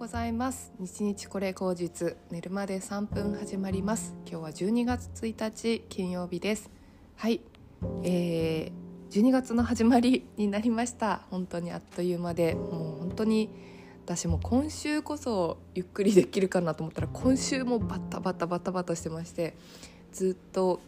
ございます。日日これ口実寝るまで3分始まります。今日は12月1日金曜日です。はい。えー、12月の始まりになりました。本当にあっという間でもう本当に私も今週こそゆっくりできるかなと思ったら今週もバタバタバタバタしてましてずっと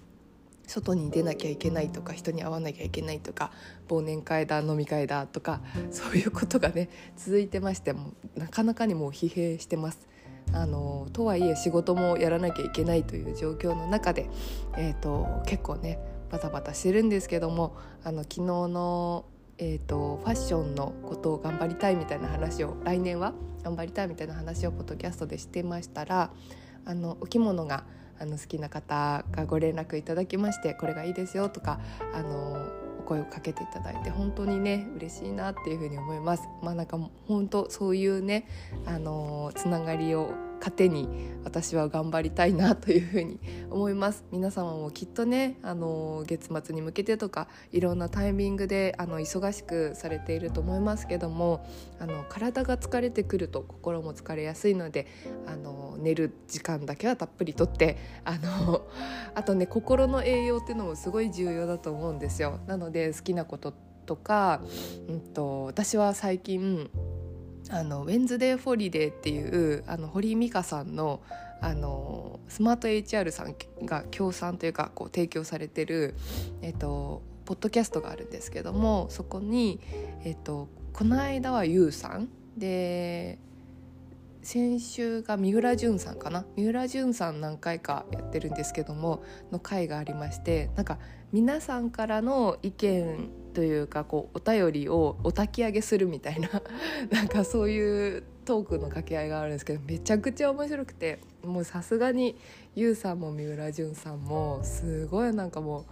外に出なきゃいけないとか人に会わなきゃいけないとか忘年会だ飲み会だとかそういうことがね続いてましてもなかなかにもう疲弊してます。あのとはいえ仕事もやらなきゃいけないという状況の中で、えーと、結構ねバタバタしてるんですけどもあの昨日の、えーと、ファッションのことを頑張りたいみたいな話を来年は頑張りたいみたいな話をポッドキャストでしてましたらあのお着物があの好きな方がご連絡いただきましてこれがいいですよとかあのお声をかけていただいて本当にね嬉しいなっていうふうに思います。まあ、なんか本当そういうねあのつながりを糧に私は頑張りたいなというふうに思います皆様もきっとねあの月末に向けてとかいろんなタイミングであの忙しくされていると思いますけどもあの体が疲れてくると心も疲れやすいのであの寝る時間だけはたっぷりとってあの あとね心の栄養っていうのもすごい重要だと思うんですよ。なので好きなこととか、うんと私は最近あの WEDNESDAY HOLIDAY っていうあの堀井美香さんのあのスマート HR さんが協賛というかこう提供されてる、えっと、ポッドキャストがあるんですけどもそこに、えっと、この間は YOU さん。で先週が三浦淳さんかな。三浦淳さん何回かやってるんですけどもの回がありましてなんか皆さんからの意見というかこうお便りをお焚き上げするみたいな なんかそういうトークの掛け合いがあるんですけどめちゃくちゃ面白くてもうさすがに YOU さんも三浦淳さんもすごいなんかもう。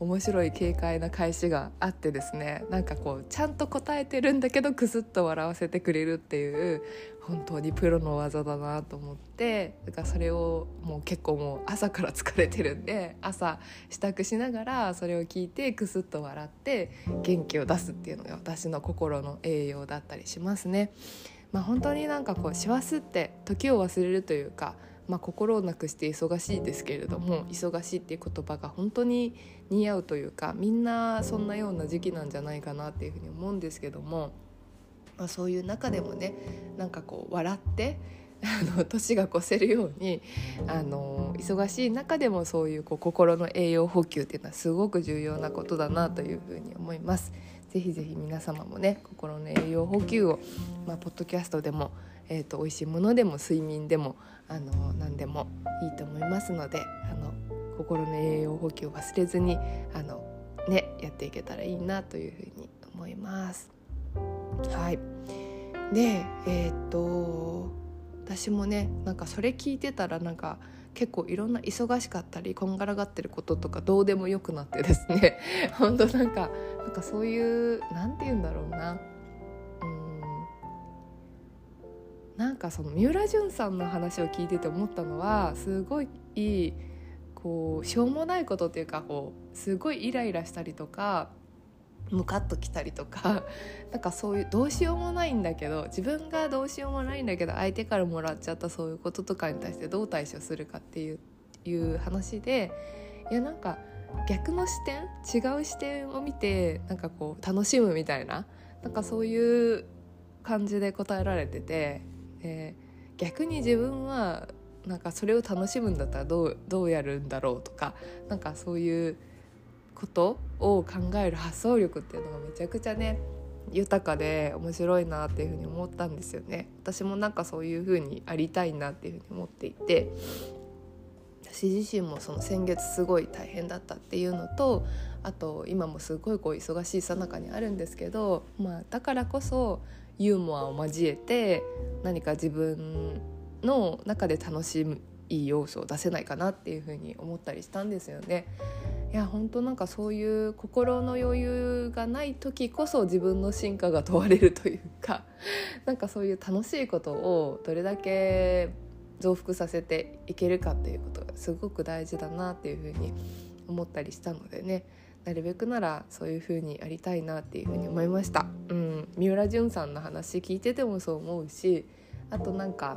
面白い軽快な返しがあってですねなんかこうちゃんと答えてるんだけどクスッと笑わせてくれるっていう本当にプロの技だなと思ってだからそれをもう結構もう朝から疲れてるんで朝支度しながらそれを聞いてクスッと笑って元気を出すっていうのが私の心の栄養だったりしますね。まあ、本当になんかこう師走って時を忘れるというかまあ、心をなくして忙しいですけれども忙しいっていう言葉が本当に似合うというかみんなそんなような時期なんじゃないかなっていうふうに思うんですけども、まあ、そういう中でもねなんかこう笑ってあの年が越せるようにあの忙しい中でもそういうこう心の栄養補給っていうのはすごく重要なことだなというふうに思います。ぜひぜひ皆様もね心の栄養補給を、まあ、ポッドキャストでもえーと、美味しいものでも睡眠でもあの何でもいいと思いますのであの心の栄養補給を忘れずにあの、ね、やっていけたらいいなというふうに思います。はい。でえっ、と私もねなんかそれ聞いてたらなんか結構いろんな忙しかったりこんがらがってることとかどうでもよくなってですね。本当なんかなんかそういう何て言うんだろうな。かその三浦淳さんの話を聞いてて思ったのはすごいいいこうしょうもないことっていうかこうすごいイライラしたりとかムカッときたりとか なんかそういうどうしようもないんだけど自分がどうしようもないんだけど相手からもらっちゃったそういうこととかに対してどう対処するかっていういう話でいやなんか逆の視点違う視点を見てなんかこう楽しむみたいななんかそういう感じで答えられててで逆に自分はなんかそれを楽しむんだったらどうどうやるんだろうとかなんかそういうことを考える発想力っていうのがめちゃくちゃね豊かで面白いなっていうふに思ったんですよね。私もなんかそういうふうにありたいなっていうふうに思っていて。私自身もその先月すごい大変だったっていうのとあと今もすごいこう忙しいさなかにあるんですけど、まあ、だからこそユーモアを交えて何か自分の中で楽しい要素を出せないかなっていうふうに思ったりしたんですよね。いや本当なんかそういう心の余裕がない時こそ自分の進化が問われるというかなんかそういう楽しいことをどれだけ増幅させていけるかっていうことがすごく大事だなっていうふうに思ったりしたのでね。なるべくならそういう風にやりたいなっていう風に思いました、うん、三浦淳さんの話聞いててもそう思うしあとなんか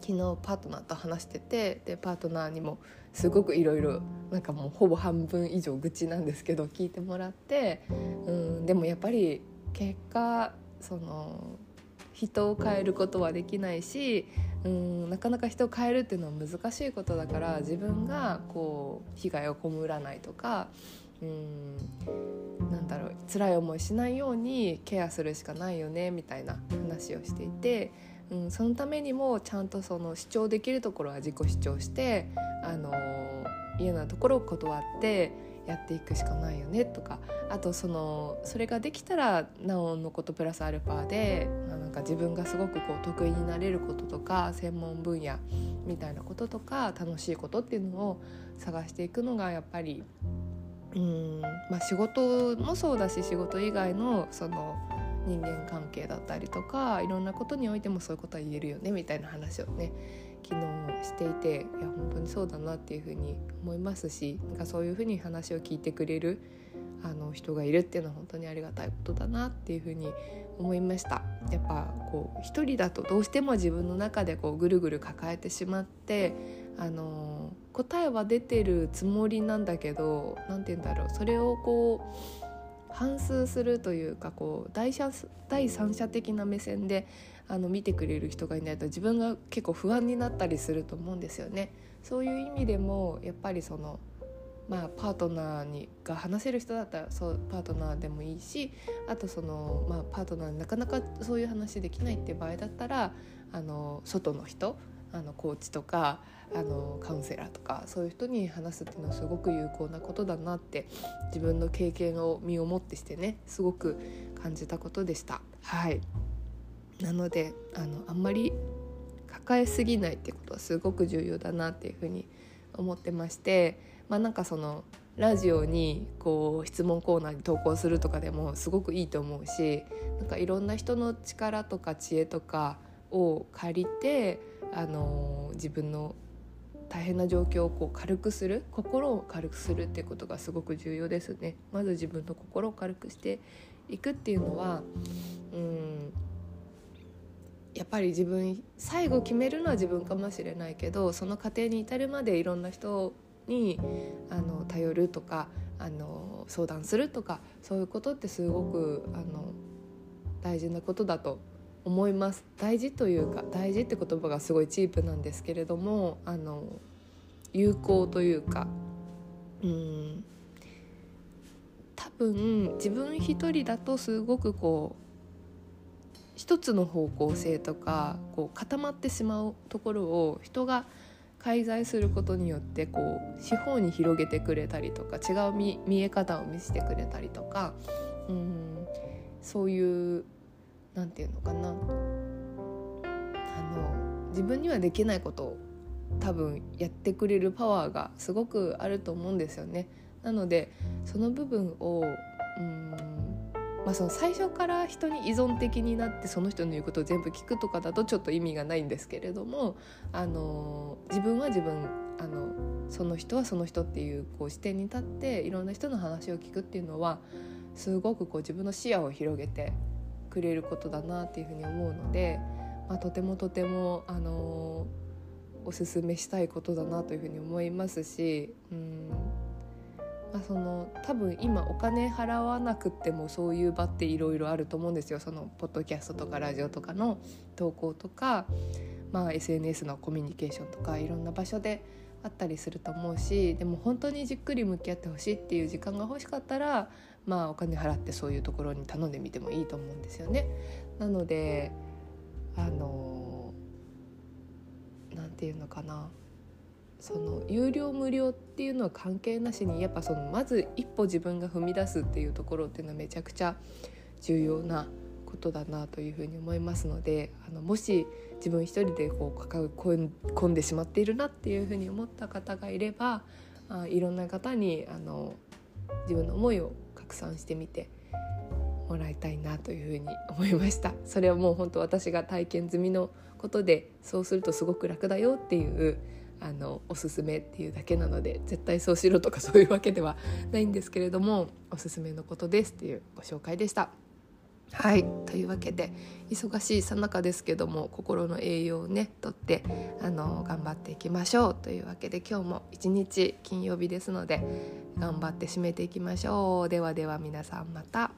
昨日パートナーと話しててでパートナーにもすごくいろいろなんかもうほぼ半分以上愚痴なんですけど聞いてもらってうん。でもやっぱり結果その人を変えることはできないしうんなかなか人を変えるっていうのは難しいことだから自分がこう被害を被らないとかうんなんだろう辛い思いしないようにケアするしかないよねみたいな話をしていて、うん、そのためにもちゃんとその主張できるところは自己主張してあの嫌なところを断ってやっていくしかないよねとかあとそのそれができたらなおのことプラスアルファで、まあ、なんか自分がすごくこう得意になれることとか専門分野みたいなこととか楽しいことっていうのを探していくのがやっぱりうんまあ仕事もそうだし仕事以外のその人間関係だったりとかいろんなことにおいてもそういうことは言えるよねみたいな話をね昨日していていや本当にそうだなっていうふうに思いますしなんかそういうふうに話を聞いてくれるあの人がいるっていうのは本当にありがたいことだなっていうふうに思いました。やっぱこう一人だとどうしても自分の中でこうぐるぐる抱えてしまってあの答えは出てるつもりなんだけど何て言うんだろうそれをこう反数するというかこう第第三者的な目線であの見てくれる人がいないと自分が結構不安になったりすると思うんですよね。そういう意味でもやっぱりそのまあ、パートナーにが話せる人だったらそうパートナーでもいいしあとその、まあ、パートナーになかなかそういう話できないって場合だったらあの外の人あのコーチとかあのカウンセラーとかそういう人に話すっていうのはすごく有効なことだなって自分の経験を身をもってしてねすごく感じたことでした。はいなのであのあんまり抱えすぎないってことはすごく重要だなっていうふうに思ってましてまあなんかそのラジオにこう質問コーナーに投稿するとかでもすごくいいと思うしなんかいろんな人の力とか知恵とかを借りて、あのー、自分の大変な状況をこう軽くする心を軽くするっていうことがすごく重要ですね。まず自分の心を軽くしていくっていうのはうんやっぱり自分最後決めるのは自分かもしれないけどその過程に至るまでいろんな人にあの頼るとかあの相談するとかそういうことってすごくあの大事なことだと思います。大事というか大事って言葉がすごいチープなんですけれどもあの有効というかうん多分自分一人だとすごくこう一つの方向性とかこう固まってしまうところを人が介在することによってこう四方に広げてくれたりとか違う見見え方を見せてくれたりとかうんそういう何て言うのかなあの自分にはできないことを多分やってくれるパワーがすごくあると思うんですよね。なのでその部分をうんまあ、その最初から人に依存的になってその人の言うことを全部聞くとかだとちょっと意味がないんですけれどもあの自分は自分あのその人はその人っていうこう視点に立っていろんな人の話を聞くっていうのはすごくこう自分の視野を広げてくれることだなっていうふうに思うので、まあ、とてもとてもあのおすすめしたいことだなというふうに思いますし。うんまあ、その多分今お金払わなくってもそういう場っていろいろあると思うんですよそのポッドキャストとかラジオとかの投稿とか、まあ、SNS のコミュニケーションとかいろんな場所であったりすると思うしでも本当にじっくり向き合ってほしいっていう時間が欲しかったら、まあ、お金払ってそういうところに頼んでみてもいいと思うんですよね。なのであのなんていうのかなその有料無料っていうのは関係なしにやっぱそのまず一歩自分が踏み出すっていうところっていうのはめちゃくちゃ重要なことだなというふうに思いますのであのもし自分一人でこう抱え込んでしまっているなっていうふうに思った方がいればあいろんな方にあの自分の思いを拡散してみてもらいたいなというふうに思いましたそれはもう本当私が体験済みのことでそうするとすごく楽だよっていうあのおすすめっていうだけなので絶対そうしろとかそういうわけではないんですけれどもおすすめのことですっていうご紹介でした。はいというわけで忙しいさなかですけども心の栄養をねとってあの頑張っていきましょうというわけで今日も一日金曜日ですので頑張って締めていきましょうではでは皆さんまた。